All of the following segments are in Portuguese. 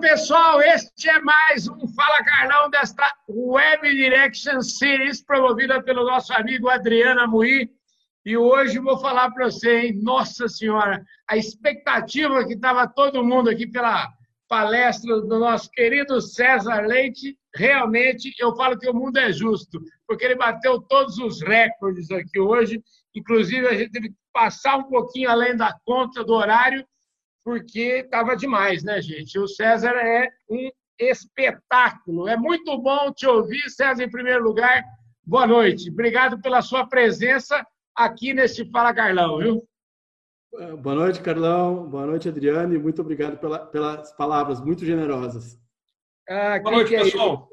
Pessoal, este é mais um Fala Carlão desta Web Direction Series promovida pelo nosso amigo Adriano Amuí. E hoje vou falar para você, hein? Nossa Senhora, a expectativa que estava todo mundo aqui pela palestra do nosso querido César Leite, realmente eu falo que o mundo é justo, porque ele bateu todos os recordes aqui hoje. Inclusive, a gente teve que passar um pouquinho além da conta do horário porque estava demais, né, gente? O César é um espetáculo. É muito bom te ouvir, César, em primeiro lugar. Boa noite. Obrigado pela sua presença aqui nesse Fala Carlão, viu? Boa noite, Carlão. Boa noite, Adriane. Muito obrigado pela, pelas palavras muito generosas. Ah, Boa noite, é pessoal.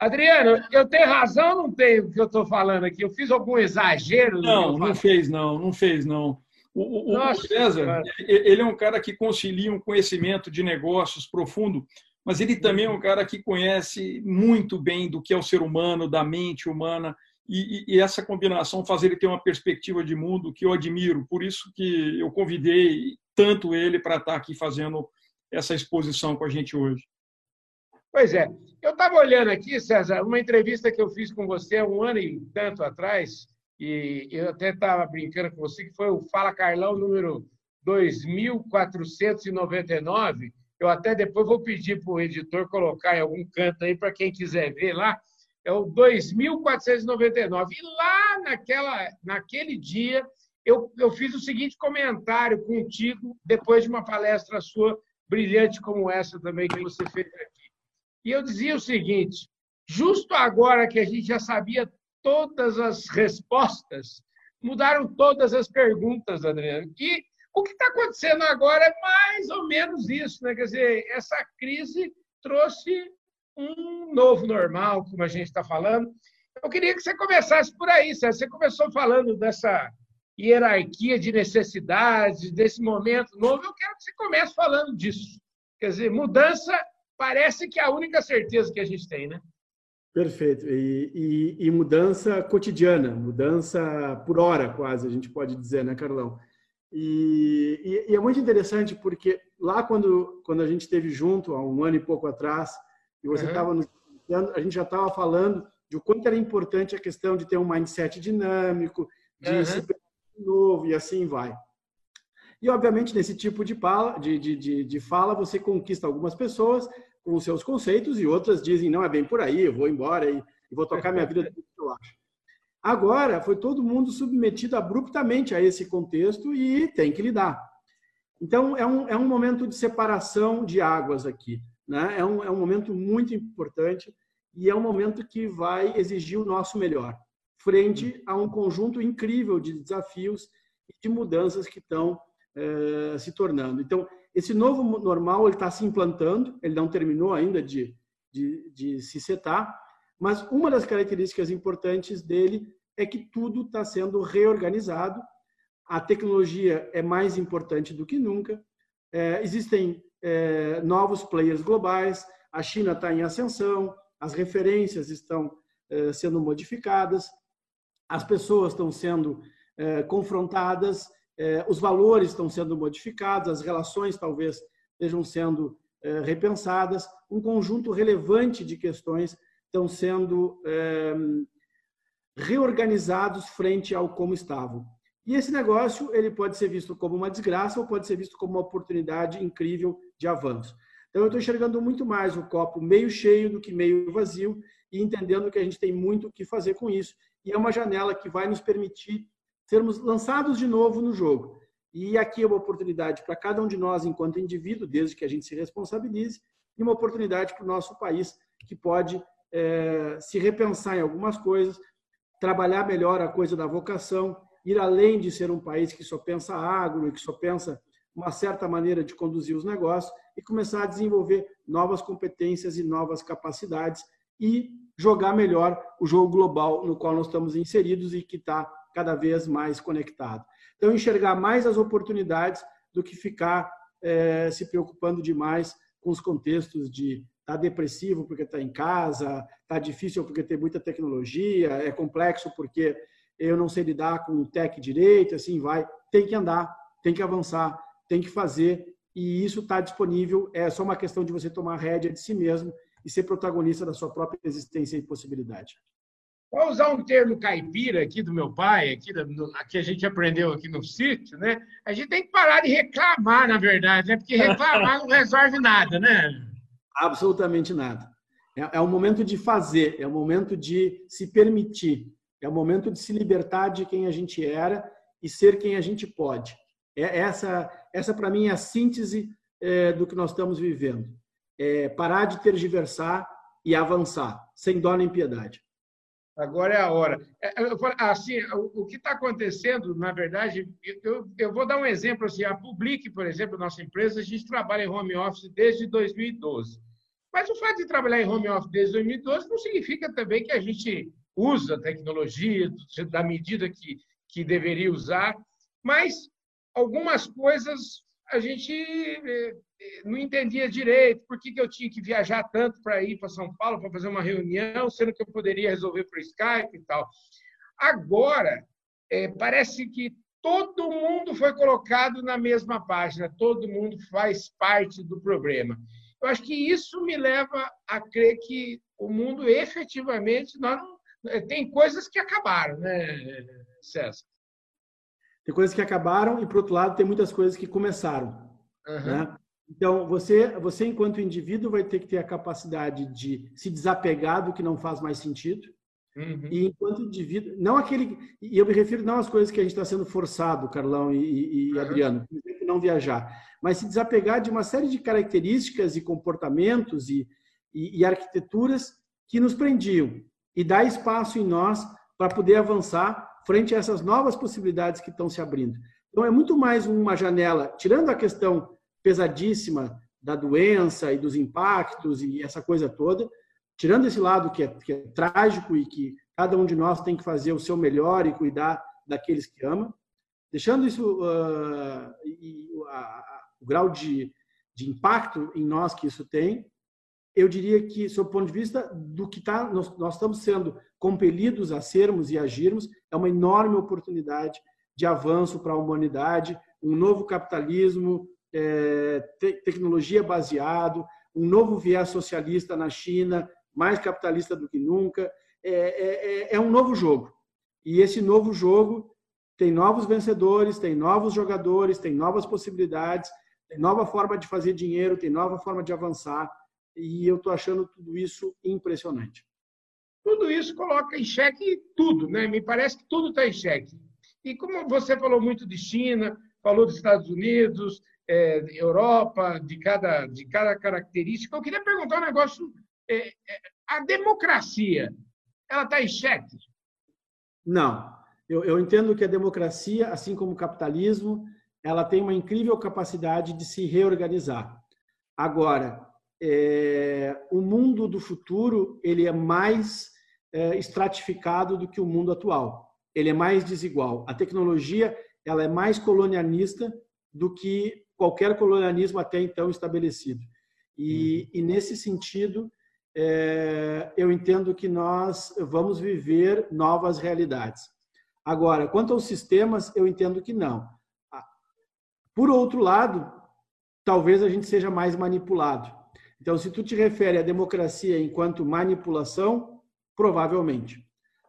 Adriano, eu tenho razão ou não tenho o que eu estou falando aqui? Eu fiz algum exagero? Não, não fez, não. Não fez, não. O, o, César, cara. ele é um cara que concilia um conhecimento de negócios profundo, mas ele também é um cara que conhece muito bem do que é o ser humano, da mente humana, e, e, essa combinação faz ele ter uma perspectiva de mundo que eu admiro. Por isso que eu convidei tanto ele para estar aqui fazendo essa exposição com a gente hoje. Pois é. Eu estava olhando aqui, César, uma entrevista que eu fiz com você um ano e tanto atrás, e eu até estava brincando com você, que foi o Fala Carlão número 2499. Eu até depois vou pedir para o editor colocar em algum canto aí para quem quiser ver lá. É o 2499. E lá naquela, naquele dia eu, eu fiz o seguinte comentário contigo, depois de uma palestra sua brilhante como essa também que você fez aqui. E eu dizia o seguinte: justo agora que a gente já sabia todas as respostas, mudaram todas as perguntas, Adriano. E o que está acontecendo agora é mais ou menos isso, né? Quer dizer, essa crise trouxe um novo normal, como a gente está falando. Eu queria que você começasse por aí, César. Você começou falando dessa hierarquia de necessidades, desse momento novo. Eu quero que você comece falando disso. Quer dizer, mudança parece que é a única certeza que a gente tem, né? Perfeito. E, e, e, mudança cotidiana, mudança por hora, quase, a gente pode dizer, né, Carlão? E, e, é muito interessante porque lá quando, quando a gente esteve junto, há um ano e pouco atrás, e você estava uhum. nos a gente já estava falando de o quanto era importante a questão de ter um mindset dinâmico, de uhum. se novo e assim vai. E, obviamente, nesse tipo de, fala, de, de, de, fala, você conquista algumas pessoas, com seus conceitos e outras dizem, não, é bem por aí, eu vou embora e, e vou tocar minha vida do que eu acho. Agora, foi todo mundo submetido abruptamente a esse contexto e tem que lidar. Então, é um, é um momento de separação de águas aqui. Né? É, um, é um momento muito importante e é um momento que vai exigir o nosso melhor, frente a um conjunto incrível de desafios e de mudanças que estão eh, se tornando. Então, esse novo normal está se implantando, ele não terminou ainda de, de, de se setar, mas uma das características importantes dele é que tudo está sendo reorganizado, a tecnologia é mais importante do que nunca, é, existem é, novos players globais, a China está em ascensão, as referências estão é, sendo modificadas, as pessoas estão sendo é, confrontadas os valores estão sendo modificados, as relações talvez estejam sendo é, repensadas, um conjunto relevante de questões estão sendo é, reorganizados frente ao como estavam. E esse negócio ele pode ser visto como uma desgraça ou pode ser visto como uma oportunidade incrível de avanço. Então eu estou enxergando muito mais o copo meio cheio do que meio vazio e entendendo que a gente tem muito o que fazer com isso. E é uma janela que vai nos permitir sermos lançados de novo no jogo. E aqui é uma oportunidade para cada um de nós, enquanto indivíduo, desde que a gente se responsabilize, e uma oportunidade para o nosso país, que pode é, se repensar em algumas coisas, trabalhar melhor a coisa da vocação, ir além de ser um país que só pensa agro e que só pensa uma certa maneira de conduzir os negócios e começar a desenvolver novas competências e novas capacidades e jogar melhor o jogo global no qual nós estamos inseridos e que está cada vez mais conectado. Então, enxergar mais as oportunidades do que ficar é, se preocupando demais com os contextos de tá depressivo porque está em casa, tá difícil porque tem muita tecnologia, é complexo porque eu não sei lidar com o tech direito, assim vai. Tem que andar, tem que avançar, tem que fazer e isso está disponível. É só uma questão de você tomar rédea de si mesmo e ser protagonista da sua própria existência e possibilidade. Vou usar um termo caipira aqui do meu pai, aqui da, que a gente aprendeu aqui no sítio, né? A gente tem que parar de reclamar, na verdade, né? Porque reclamar não resolve nada, né? Absolutamente nada. É, é o momento de fazer, é o momento de se permitir, é o momento de se libertar de quem a gente era e ser quem a gente pode. É essa, essa para mim é a síntese é, do que nós estamos vivendo. É parar de tergiversar e avançar, sem dó nem piedade. Agora é a hora. É, assim, o que está acontecendo, na verdade, eu, eu vou dar um exemplo. Assim, a Public, por exemplo, nossa empresa, a gente trabalha em home office desde 2012. Mas o fato de trabalhar em home office desde 2012 não significa também que a gente usa tecnologia da medida que, que deveria usar. Mas algumas coisas a gente eh, não entendia direito por que, que eu tinha que viajar tanto para ir para São Paulo para fazer uma reunião, sendo que eu poderia resolver por Skype e tal. Agora, é, parece que todo mundo foi colocado na mesma página, todo mundo faz parte do problema. Eu acho que isso me leva a crer que o mundo efetivamente não, tem coisas que acabaram, né, César? Tem coisas que acabaram e, por outro lado, tem muitas coisas que começaram. Uhum. Né? Então, você, você, enquanto indivíduo, vai ter que ter a capacidade de se desapegar do que não faz mais sentido. Uhum. E enquanto indivíduo, não aquele. E eu me refiro não às coisas que a gente está sendo forçado, Carlão e, e uhum. Adriano, por exemplo, não viajar, mas se desapegar de uma série de características e comportamentos e, e, e arquiteturas que nos prendiam e dar espaço em nós para poder avançar frente a essas novas possibilidades que estão se abrindo. Então, é muito mais uma janela, tirando a questão pesadíssima da doença e dos impactos e essa coisa toda, tirando esse lado que é, que é trágico e que cada um de nós tem que fazer o seu melhor e cuidar daqueles que ama, deixando isso uh, e, a, o grau de, de impacto em nós que isso tem, eu diria que, sob o ponto de vista do que tá, nós, nós estamos sendo compelidos a sermos e agirmos, é uma enorme oportunidade de avanço para a humanidade, um novo capitalismo, é, te, tecnologia baseado, um novo viés socialista na China, mais capitalista do que nunca. É, é, é, é um novo jogo. E esse novo jogo tem novos vencedores, tem novos jogadores, tem novas possibilidades, tem nova forma de fazer dinheiro, tem nova forma de avançar. E eu estou achando tudo isso impressionante. Tudo isso coloca em xeque tudo, né? Me parece que tudo está em xeque. E como você falou muito de China, falou dos Estados Unidos, é, Europa, de cada, de cada característica. Eu queria perguntar um negócio. É, é, a democracia, ela está em xeque? Não. Eu, eu entendo que a democracia, assim como o capitalismo, ela tem uma incrível capacidade de se reorganizar. Agora, é, o mundo do futuro ele é mais é, estratificado do que o mundo atual. Ele é mais desigual. A tecnologia ela é mais colonialista do que qualquer colonialismo até então estabelecido. E, uhum. e nesse sentido, é, eu entendo que nós vamos viver novas realidades. Agora, quanto aos sistemas, eu entendo que não. Por outro lado, talvez a gente seja mais manipulado. Então, se tu te refere à democracia enquanto manipulação, provavelmente.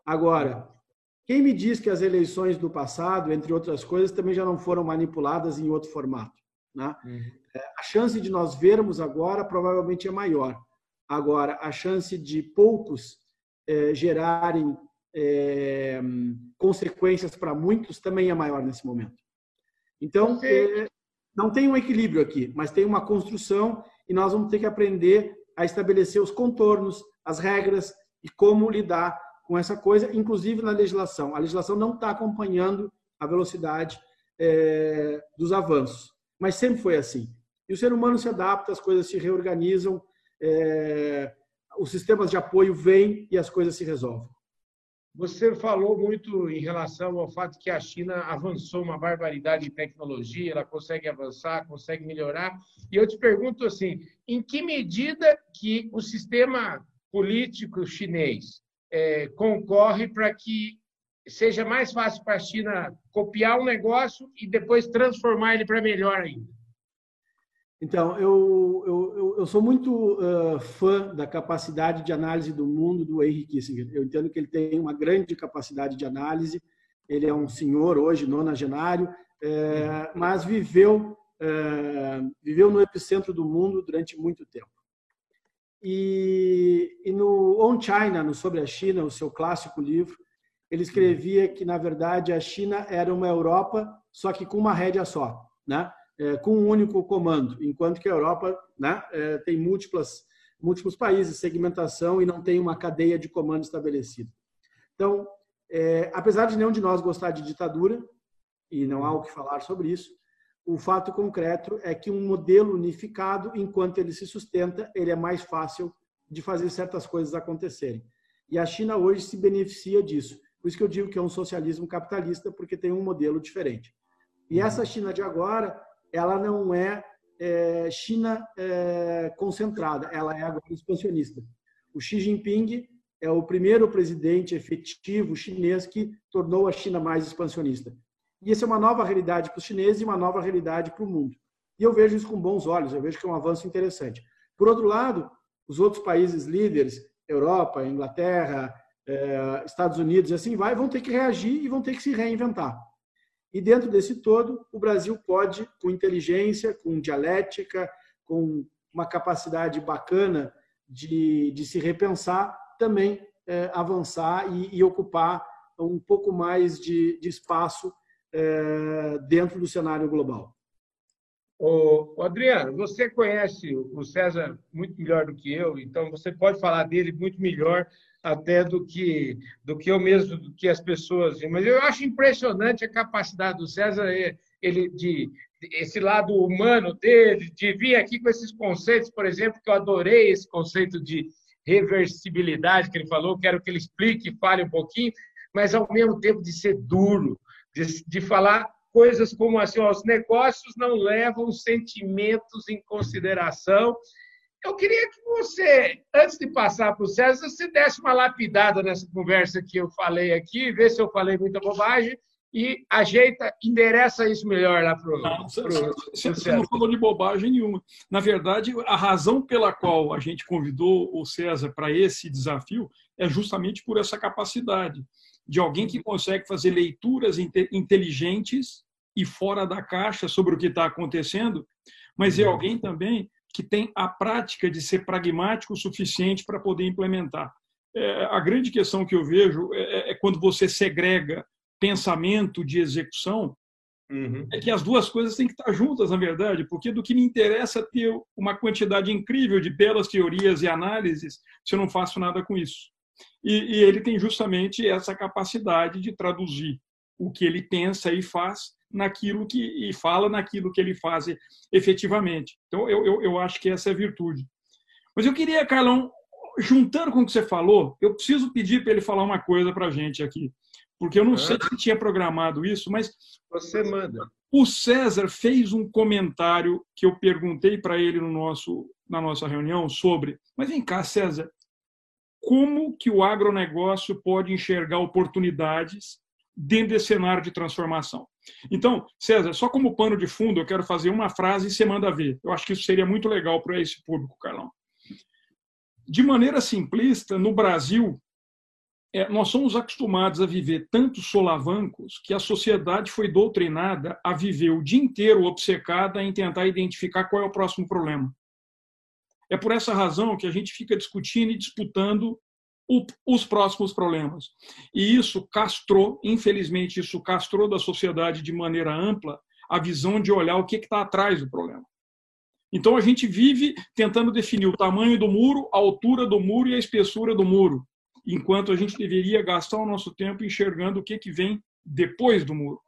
Agora, quem me diz que as eleições do passado, entre outras coisas, também já não foram manipuladas em outro formato? Né? Uhum. É, a chance de nós vermos agora provavelmente é maior. Agora, a chance de poucos é, gerarem é, consequências para muitos também é maior nesse momento. Então, não tem um equilíbrio aqui, mas tem uma construção e nós vamos ter que aprender a estabelecer os contornos, as regras e como lidar com essa coisa, inclusive na legislação. A legislação não está acompanhando a velocidade é, dos avanços mas sempre foi assim. E o ser humano se adapta, as coisas se reorganizam, é, os sistemas de apoio vêm e as coisas se resolvem. Você falou muito em relação ao fato que a China avançou uma barbaridade em tecnologia, ela consegue avançar, consegue melhorar. E eu te pergunto assim, em que medida que o sistema político chinês é, concorre para que seja mais fácil para a China copiar um negócio e depois transformar ele para melhor ainda? Então, eu, eu, eu sou muito uh, fã da capacidade de análise do mundo do Henry Kissinger. Eu entendo que ele tem uma grande capacidade de análise. Ele é um senhor hoje, nonagenário, é, mas viveu, é, viveu no epicentro do mundo durante muito tempo. E, e no On China, no Sobre a China, o seu clássico livro, ele escrevia que, na verdade, a China era uma Europa, só que com uma rédea só, né? É, com um único comando, enquanto que a Europa né, é, tem múltiplas, múltiplos países, segmentação e não tem uma cadeia de comando estabelecida. Então, é, apesar de nenhum de nós gostar de ditadura, e não há o que falar sobre isso, o fato concreto é que um modelo unificado, enquanto ele se sustenta, ele é mais fácil de fazer certas coisas acontecerem. E a China hoje se beneficia disso. Por isso que eu digo que é um socialismo capitalista, porque tem um modelo diferente. E essa China de agora, ela não é, é China é, concentrada, ela é agora expansionista. O Xi Jinping é o primeiro presidente efetivo chinês que tornou a China mais expansionista. E essa é uma nova realidade para os chineses e uma nova realidade para o mundo. E eu vejo isso com bons olhos, eu vejo que é um avanço interessante. Por outro lado, os outros países líderes, Europa, Inglaterra, eh, Estados Unidos e assim vai, vão ter que reagir e vão ter que se reinventar. E dentro desse todo, o Brasil pode, com inteligência, com dialética, com uma capacidade bacana de, de se repensar, também eh, avançar e, e, ocupar um pouco mais de, de espaço é, dentro do cenário global. O Adriano, você conhece o César muito melhor do que eu, então você pode falar dele muito melhor até do que do que eu mesmo, do que as pessoas. Mas eu acho impressionante a capacidade do César ele de esse lado humano dele, de vir aqui com esses conceitos, por exemplo, que eu adorei esse conceito de reversibilidade que ele falou, quero que ele explique, fale um pouquinho, mas ao mesmo tempo de ser duro, de, de falar coisas como assim, ó, os negócios não levam sentimentos em consideração. Eu queria que você, antes de passar para o César, você desse uma lapidada nessa conversa que eu falei aqui, vê se eu falei muita bobagem e ajeita, endereça isso melhor lá para o. Você, você não falou de bobagem nenhuma. Na verdade, a razão pela qual a gente convidou o César para esse desafio é justamente por essa capacidade de alguém que consegue fazer leituras inteligentes e fora da caixa sobre o que está acontecendo, mas é uhum. alguém também que tem a prática de ser pragmático o suficiente para poder implementar. É, a grande questão que eu vejo é, é, é quando você segrega pensamento de execução, uhum. é que as duas coisas têm que estar juntas, na verdade, porque do que me interessa ter uma quantidade incrível de belas teorias e análises se eu não faço nada com isso. E, e ele tem justamente essa capacidade de traduzir o que ele pensa e faz naquilo que e fala naquilo que ele faz efetivamente. Então eu, eu, eu acho que essa é a virtude. Mas eu queria, Carlão, juntando com o que você falou, eu preciso pedir para ele falar uma coisa para a gente aqui, porque eu não sei se tinha programado isso, mas você manda. O César fez um comentário que eu perguntei para ele no nosso na nossa reunião sobre, mas vem cá, César, como que o agronegócio pode enxergar oportunidades dentro desse cenário de transformação. Então, César, só como pano de fundo, eu quero fazer uma frase e você manda ver. Eu acho que isso seria muito legal para esse público, Carlão. De maneira simplista, no Brasil, é, nós somos acostumados a viver tantos solavancos que a sociedade foi doutrinada a viver o dia inteiro obcecada em tentar identificar qual é o próximo problema. É por essa razão que a gente fica discutindo e disputando o, os próximos problemas. E isso castrou, infelizmente, isso castrou da sociedade de maneira ampla a visão de olhar o que está atrás do problema. Então a gente vive tentando definir o tamanho do muro, a altura do muro e a espessura do muro, enquanto a gente deveria gastar o nosso tempo enxergando o que, que vem depois do muro.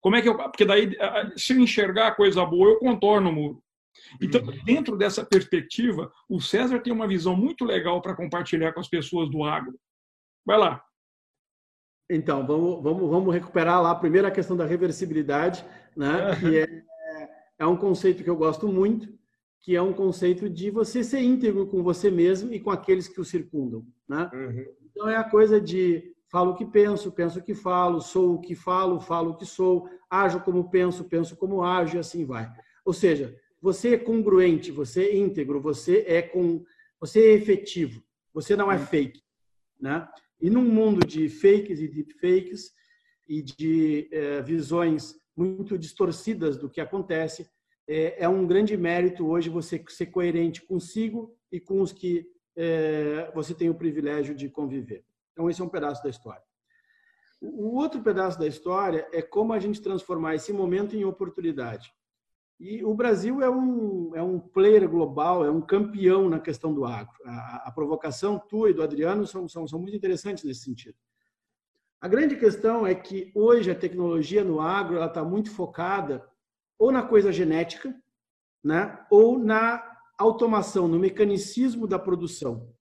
Como é que eu, porque daí se eu enxergar a coisa boa, eu contorno o muro. Então, uhum. dentro dessa perspectiva, o César tem uma visão muito legal para compartilhar com as pessoas do agro. Vai lá. Então, vamos, vamos, vamos recuperar lá primeiro a questão da reversibilidade, né? que é, é um conceito que eu gosto muito, que é um conceito de você ser íntegro com você mesmo e com aqueles que o circundam. Né? Uhum. Então, é a coisa de falo o que penso, penso o que falo, sou o que falo, falo o que sou, ajo como penso, penso como ajo e assim vai. Ou seja, você é congruente, você é íntegro, você é com, você é efetivo, você não é fake, né? E num mundo de fakes e deepfakes e de é, visões muito distorcidas do que acontece, é, é, um grande mérito hoje você ser coerente consigo e com os que é, você tem o privilégio de conviver. Então, esse é um pedaço da história. O outro pedaço da história é como a gente transformar esse momento em oportunidade. E o Brasil é um, é um player global, é um campeão na questão do agro. A, a provocação tua e do Adriano são, são, são muito interessantes nesse sentido. A grande questão é que hoje a tecnologia no agro está muito focada ou na coisa genética, né, ou na automação, no mecanicismo da produção.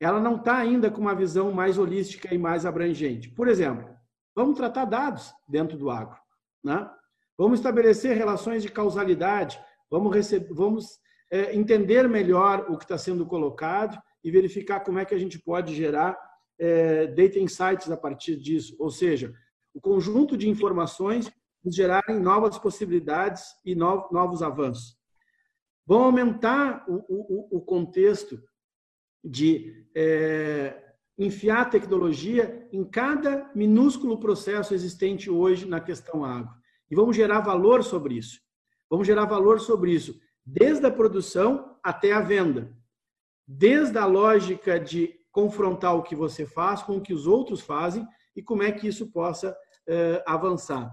Ela não está ainda com uma visão mais holística e mais abrangente. Por exemplo, vamos tratar dados dentro do agro. Né? Vamos estabelecer relações de causalidade, vamos, receber, vamos é, entender melhor o que está sendo colocado e verificar como é que a gente pode gerar é, data insights a partir disso. Ou seja, o conjunto de informações gerarem novas possibilidades e novos avanços. Vão aumentar o, o, o contexto de é, enfiar tecnologia em cada minúsculo processo existente hoje na questão água. E vamos gerar valor sobre isso. Vamos gerar valor sobre isso, desde a produção até a venda. Desde a lógica de confrontar o que você faz com o que os outros fazem e como é que isso possa é, avançar.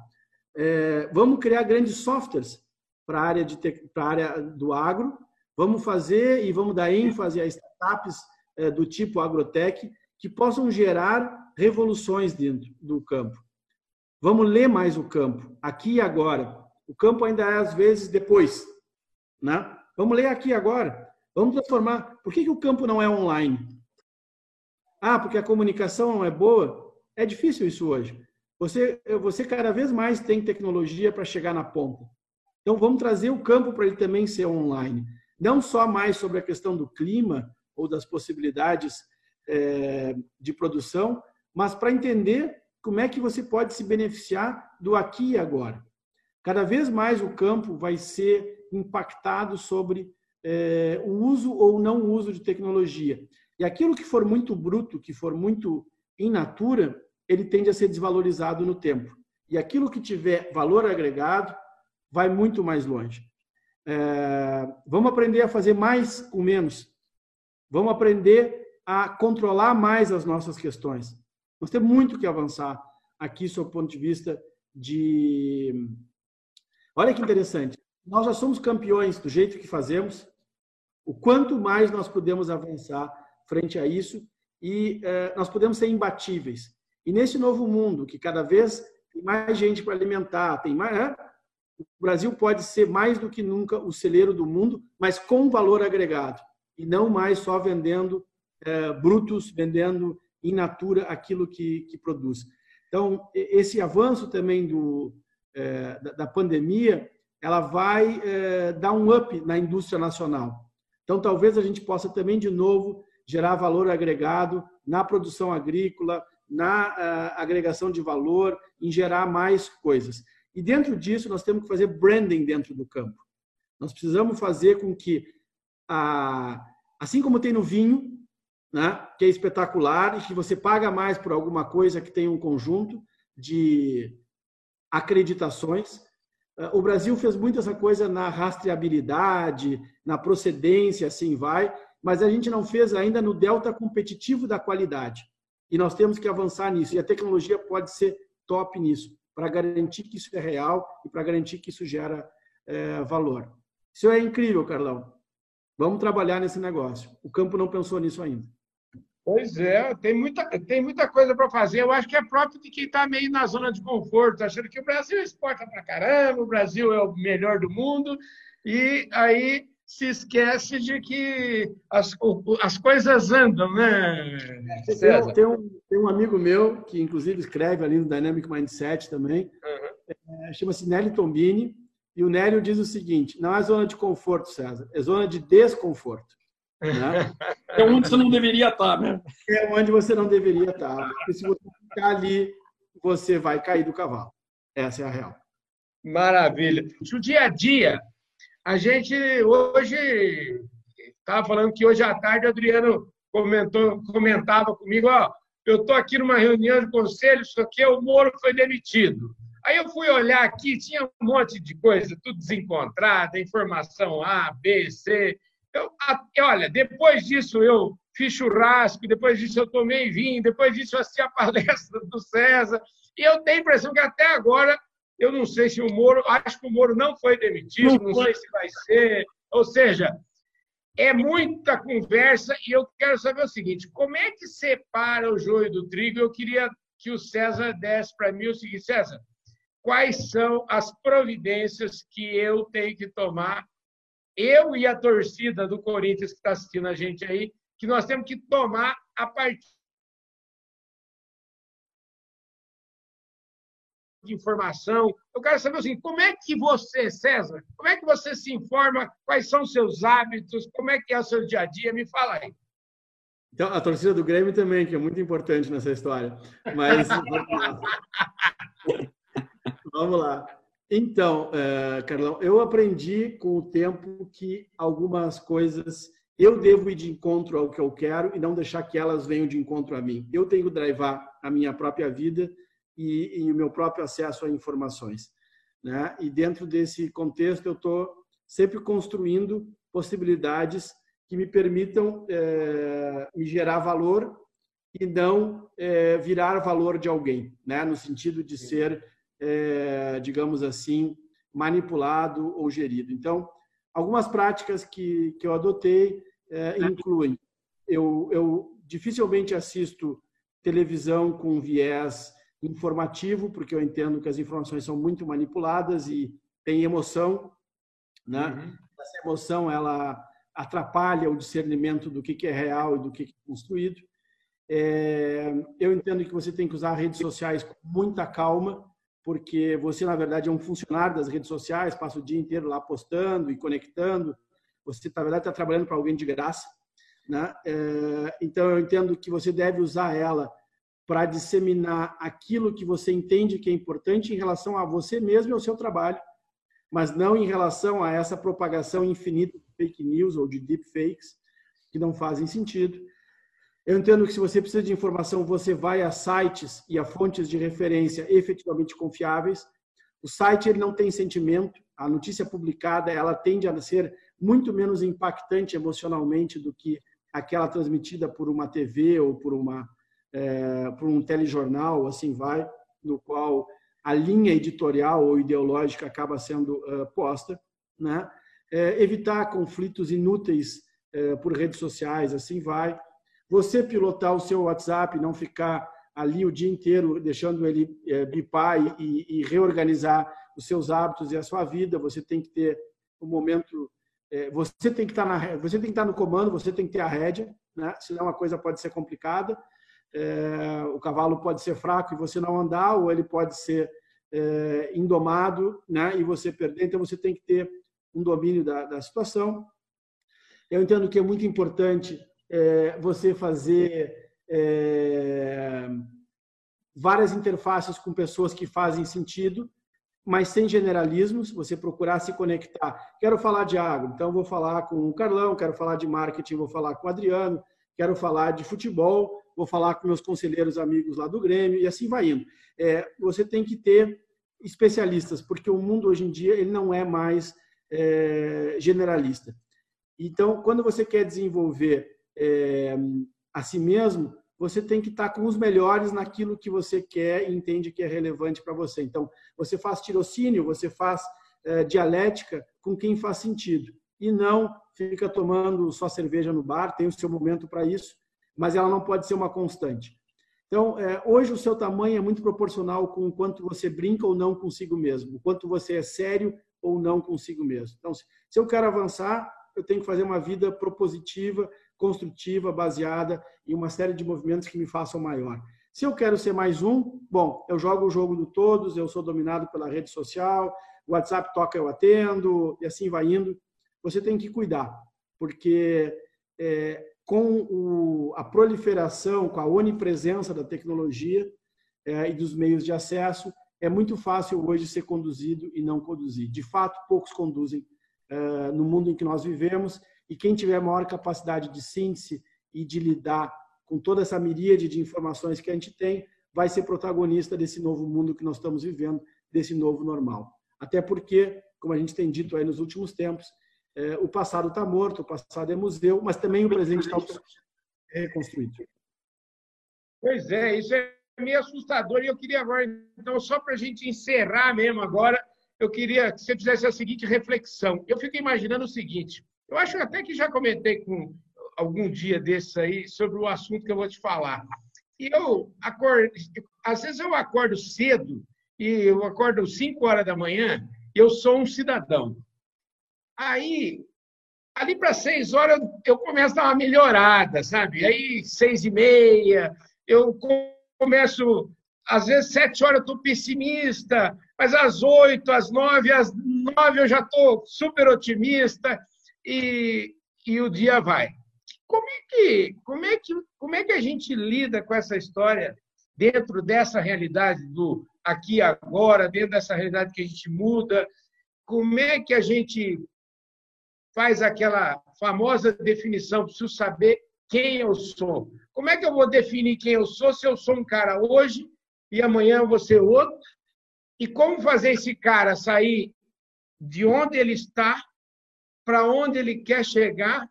É, vamos criar grandes softwares para a área, de, para área do agro, vamos fazer e vamos dar ênfase a startups é, do tipo agrotech que possam gerar revoluções dentro do campo. Vamos ler mais o campo, aqui e agora. O campo ainda é às vezes depois. Né? Vamos ler aqui agora. Vamos transformar. Por que, que o campo não é online? Ah, porque a comunicação não é boa? É difícil isso hoje. Você, você cada vez mais tem tecnologia para chegar na ponta. Então, vamos trazer o campo para ele também ser online. Não só mais sobre a questão do clima ou das possibilidades é, de produção, mas para entender como é que você pode se beneficiar do aqui e agora. Cada vez mais o campo vai ser impactado sobre é, o uso ou não uso de tecnologia. E aquilo que for muito bruto, que for muito in natura, ele tende a ser desvalorizado no tempo. E aquilo que tiver valor agregado vai muito mais longe. É, vamos aprender a fazer mais com menos. Vamos aprender a controlar mais as nossas questões. Nós temos muito que avançar aqui, sob o ponto de vista de. Olha que interessante. Nós já somos campeões do jeito que fazemos. O quanto mais nós podemos avançar frente a isso e é, nós podemos ser imbatíveis. E nesse novo mundo, que cada vez tem mais gente para alimentar, tem mais, né? o Brasil pode ser mais do que nunca o celeiro do mundo, mas com valor agregado e não mais só vendendo é, brutos, vendendo in natura aquilo que, que produz. Então, esse avanço também do, é, da, da, pandemia, ela vai é, dar um up na indústria nacional. Então, talvez a gente possa também, de novo, gerar valor agregado na produção agrícola, na uh, agregação de valor, em gerar mais coisas. E dentro disso, nós temos que fazer branding dentro do campo. Nós precisamos fazer com que, a, assim como tem no vinho, né, que é espetacular e que você paga mais por alguma coisa que tem um conjunto de acreditações, uh, o Brasil fez muito essa coisa na rastreabilidade, na procedência, assim vai, mas a gente não fez ainda no delta competitivo da qualidade. E nós temos que avançar nisso. E a tecnologia pode ser top nisso, para garantir que isso é real e para garantir que isso gera é, valor. Isso é incrível, Carlão. Vamos trabalhar nesse negócio. O campo não pensou nisso ainda. Pois é, tem muita, tem muita coisa para fazer. Eu acho que é próprio de quem está meio na zona de conforto, achando que o Brasil exporta para caramba, o Brasil é o melhor do mundo, e aí se esquece de que as, as coisas andam, né? Tem, tem, um, tem um amigo meu que, inclusive, escreve ali no Dynamic Mindset também, uhum. é, chama-se Nelly Tombini, e o Nélio diz o seguinte: não é zona de conforto, César, é zona de desconforto. Né? É onde você não deveria estar, né? É onde você não deveria estar. Porque se você ficar ali, você vai cair do cavalo. Essa é a real. Maravilha. O dia a dia A gente hoje estava falando que hoje à tarde o Adriano comentou, comentava comigo, ó, eu estou aqui numa reunião de conselho, só que o Moro foi demitido. Aí eu fui olhar aqui, tinha um monte de coisa, tudo desencontrada, informação A, B, C. Eu, olha, depois disso eu fiz churrasco, depois disso eu tomei vinho, depois disso eu assisti a palestra do César, e eu tenho a impressão que até agora, eu não sei se o Moro, acho que o Moro não foi demitido, não, não sei se vai ser, ou seja, é muita conversa e eu quero saber o seguinte: como é que separa o joio do trigo? Eu queria que o César desse para mim o seguinte: César, quais são as providências que eu tenho que tomar, eu e a torcida do Corinthians que está assistindo a gente aí, que nós temos que tomar a partir de informação. Eu quero saber assim, como é que você, César, como é que você se informa? Quais são os seus hábitos? Como é que é o seu dia a dia? Me fala aí. Então, a torcida do Grêmio também, que é muito importante nessa história. Mas vamos lá. Então, uh, Carlão, eu aprendi com o tempo que algumas coisas eu devo ir de encontro ao que eu quero e não deixar que elas venham de encontro a mim. Eu tenho que drivar a minha própria vida e, e o meu próprio acesso a informações. Né? E dentro desse contexto, eu estou sempre construindo possibilidades que me permitam é, me gerar valor e não é, virar valor de alguém, né? no sentido de ser, é, digamos assim, manipulado ou gerido. Então, algumas práticas que, que eu adotei incluem: eu, eu dificilmente assisto televisão com viés informativo, porque eu entendo que as informações são muito manipuladas e tem emoção, né? Uhum. Essa emoção ela atrapalha o discernimento do que é real e do que é construído. É, eu entendo que você tem que usar redes sociais com muita calma, porque você na verdade é um funcionário das redes sociais, passa o dia inteiro lá postando e conectando. Você na verdade está trabalhando para alguém de graça, né? É, então eu entendo que você deve usar ela para disseminar aquilo que você entende que é importante em relação a você mesmo e ao seu trabalho, mas não em relação a essa propagação infinita de fake news ou de deepfakes que não fazem sentido. Eu entendo que se você precisa de informação, você vai a sites e a fontes de referência efetivamente confiáveis. O site ele não tem sentimento, a notícia publicada ela tende a ser muito menos impactante emocionalmente do que aquela transmitida por uma TV ou por uma é, para um telejornal, assim vai, no qual a linha editorial ou ideológica acaba sendo uh, posta, né? É, evitar conflitos inúteis é, por redes sociais, assim vai. Você pilotar o seu WhatsApp, não ficar ali o dia inteiro deixando ele é, bipar e, e, reorganizar os seus hábitos e a sua vida. Você tem que ter um momento, é, você tem que estar na, você tem que estar no comando, você tem que ter a rédea, né? Senão a coisa pode ser complicada é, o cavalo pode ser fraco e você não andar, ou ele pode ser indomado né, e você perder. Então, você tem que ter um domínio da, da situação. Eu entendo que é muito importante é, você fazer é, várias interfaces com pessoas que fazem sentido, mas sem generalismos, você procurar se conectar. Quero falar de água, então vou falar com o Carlão, quero falar de marketing, vou falar com o Adriano, quero falar de futebol, vou falar com meus conselheiros amigos lá do Grêmio, e assim vai indo. É, você tem que ter especialistas, porque o mundo hoje em dia ele não é mais é, generalista. Então, quando você quer desenvolver é, a si mesmo, você tem que estar com os melhores naquilo que você quer e entende que é relevante para você. Então, você faz tirocínio, você faz é, dialética com quem faz sentido. E não fica tomando só cerveja no bar, tem o seu momento para isso, mas ela não pode ser uma constante. Então, é, hoje o seu tamanho é muito proporcional com o quanto você brinca ou não consigo mesmo, o quanto você é sério ou não consigo mesmo. Então, se eu quero avançar, eu tenho que fazer uma vida propositiva, construtiva, baseada em uma série de movimentos que me façam maior. Se eu quero ser mais um, bom, eu jogo o jogo do todos, eu sou dominado pela rede social, o WhatsApp toca, eu atendo, e assim vai indo. Você tem que cuidar, porque é, com o, a proliferação, com a onipresença da tecnologia é, e dos meios de acesso, é muito fácil hoje ser conduzido e não conduzir. De fato, poucos conduzem uh, no mundo em que nós vivemos e quem tiver maior capacidade de síntese e de lidar com toda essa miríade de informações que a gente tem, vai ser protagonista desse novo mundo que nós estamos vivendo, desse novo normal. Até porque, como a gente tem dito aí nos últimos tempos, é, o passado está morto, o passado é museu, mas também o presente está reconstruído. Pois é, isso é meio assustador. E eu queria agora, então, só para a gente encerrar mesmo agora, eu queria que você fizesse a seguinte reflexão. Eu fico imaginando o seguinte: eu acho até que já comentei com algum dia desses aí sobre o assunto que eu vou te falar. E eu acordo, às vezes eu acordo cedo e eu acordo 5 horas da manhã, eu sou um cidadão. Aí, ali para 6 horas, eu começo a dar uma melhorada, sabe? Aí, seis e meia, eu começo, às vezes, sete horas eu estou pessimista, mas às oito, às nove, às nove eu já estou super otimista e, e o dia vai. Como é, que, como, é que, como é que a gente lida com essa história dentro dessa realidade do aqui e agora, dentro dessa realidade que a gente muda? Como é que a gente faz aquela famosa definição? Preciso saber quem eu sou. Como é que eu vou definir quem eu sou se eu sou um cara hoje e amanhã eu vou ser outro? E como fazer esse cara sair de onde ele está para onde ele quer chegar?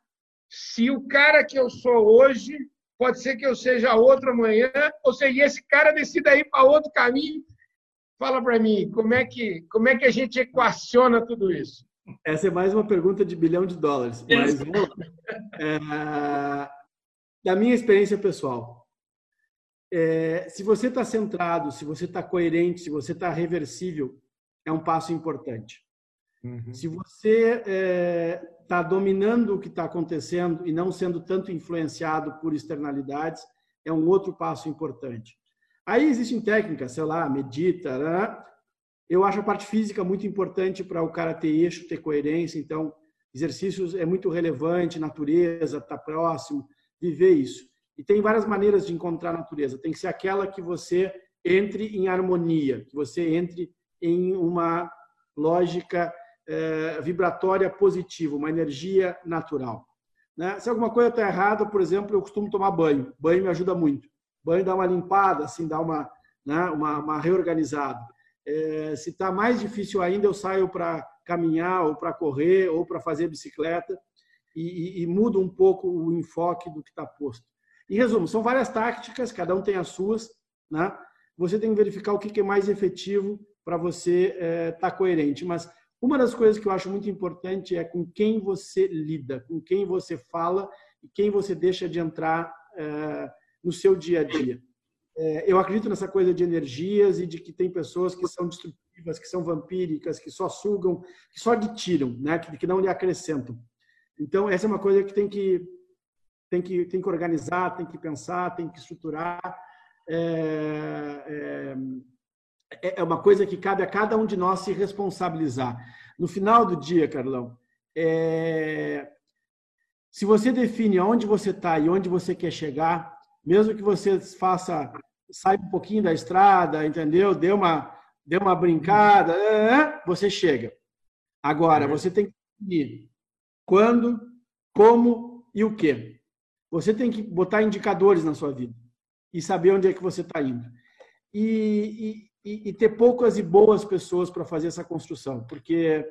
Se o cara que eu sou hoje pode ser que eu seja outro amanhã, ou seja, esse cara decida ir para outro caminho. Fala para mim, como é que como é que a gente equaciona tudo isso? Essa é mais uma pergunta de bilhão de dólares. Mas, é, da minha experiência pessoal, é, se você está centrado, se você está coerente, se você está reversível, é um passo importante. Uhum. Se você está é, tá dominando o que está acontecendo e não sendo tanto influenciado por externalidades, é um outro passo importante. Aí existem técnicas, sei lá, medita. Né? Eu acho a parte física muito importante para o cara ter eixo, ter coerência. Então, exercícios é muito relevante, natureza, estar tá próximo, viver isso. E tem várias maneiras de encontrar a natureza. Tem que ser aquela que você entre em harmonia, que você entre em uma lógica é, vibratória positiva, uma energia natural. Né? Se alguma coisa está errada, por exemplo, eu costumo tomar banho. Banho me ajuda muito. Banho dá uma limpada, assim, dá uma, né, uma, uma reorganizada. É, se está mais difícil ainda, eu saio para caminhar, ou para correr, ou para fazer bicicleta e, e, e muda um pouco o enfoque do que está posto. Em resumo, são várias táticas, cada um tem as suas. Né? Você tem que verificar o que é mais efetivo para você estar é, tá coerente. Mas uma das coisas que eu acho muito importante é com quem você lida, com quem você fala e quem você deixa de entrar é, no seu dia a dia. É, eu acredito nessa coisa de energias e de que tem pessoas que são destrutivas, que são vampíricas, que só sugam, que só lhe tiram, né? que, que não lhe acrescentam. Então, essa é uma coisa que tem que, tem que, tem que organizar, tem que pensar, tem que estruturar. É, é, é uma coisa que cabe a cada um de nós se responsabilizar. No final do dia, Carlão, é, se você define onde você está e onde você quer chegar, mesmo que você faça, saia um pouquinho da estrada, entendeu? Dê uma, dê uma brincada, é, você chega. Agora, uhum. você tem que definir quando, como e o que. Você tem que botar indicadores na sua vida e saber onde é que você está indo. E, e, e, ter poucas e boas pessoas para fazer essa construção, porque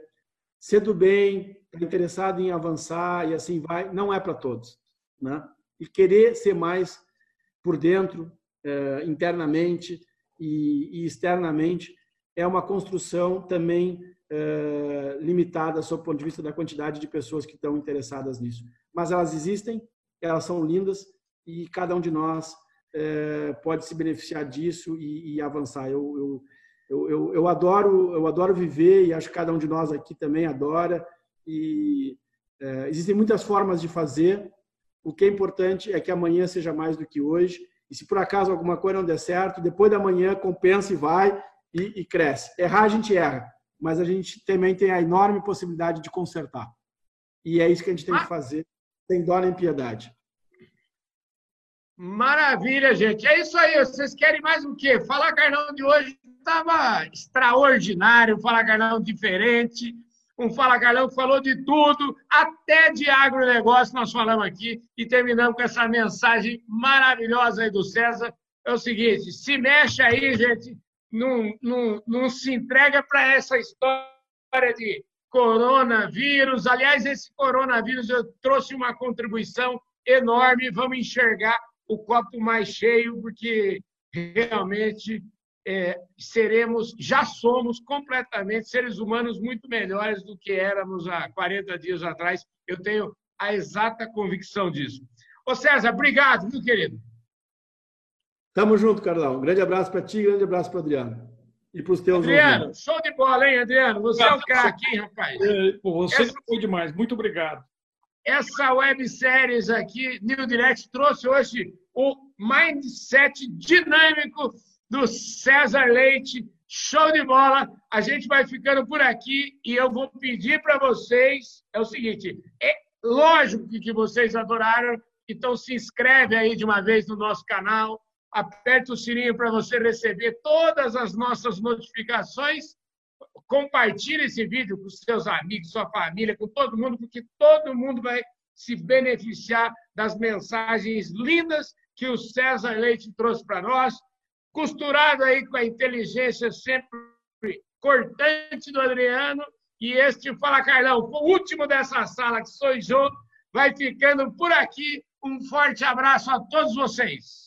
ser do bem, interessado em avançar e assim vai, não é para todos. Né? E querer ser mais por dentro, eh, internamente e, e externamente, é uma construção também é, limitada sob o ponto de vista da quantidade de pessoas que estão interessadas nisso. Mas elas existem, elas são lindas e cada um de nós pode se beneficiar disso e, e avançar. Eu, eu, eu, eu, adoro, eu adoro viver e acho que cada um de nós aqui também adora. E é, existem muitas formas de fazer. O que é importante é que amanhã seja mais do que hoje. E se por acaso alguma coisa não der certo, depois da manhã compensa e vai e, e cresce. Errar a gente erra mas a gente também tem a enorme possibilidade de consertar. E é isso que a gente tem que fazer, sem dó nem piedade. Maravilha, gente. É isso aí. Vocês querem mais o quê? Falar Carnão de hoje estava extraordinário, falar Carnão diferente. Um Fala Carlão que falou de tudo, até de agronegócio nós falamos aqui e terminamos com essa mensagem maravilhosa aí do César. É o seguinte, se mexe aí, gente, não, não, não se entrega para essa história de coronavírus. Aliás, esse coronavírus eu trouxe uma contribuição enorme. Vamos enxergar o copo mais cheio, porque realmente é, seremos, já somos completamente seres humanos muito melhores do que éramos há 40 dias atrás. Eu tenho a exata convicção disso. Ô César, obrigado, meu querido. Tamo junto, Carlão. Um grande abraço para ti, grande abraço para Adriano. E para os teus Adriano, ouvintes. show de bola, hein, Adriano? Você é o craque, hein, rapaz? É, você Essa... foi demais. Muito obrigado. Essa websérie aqui, New Direct, trouxe hoje o mindset dinâmico do César Leite. Show de bola! A gente vai ficando por aqui e eu vou pedir para vocês é o seguinte: é lógico que vocês adoraram, então se inscreve aí de uma vez no nosso canal, aperta o sininho para você receber todas as nossas notificações. Compartilhe esse vídeo com seus amigos, sua família, com todo mundo, porque todo mundo vai se beneficiar das mensagens lindas que o César Leite trouxe para nós costurado aí com a inteligência sempre cortante do Adriano. E este Fala Carlão, o último dessa sala, que sou eu, vai ficando por aqui. Um forte abraço a todos vocês.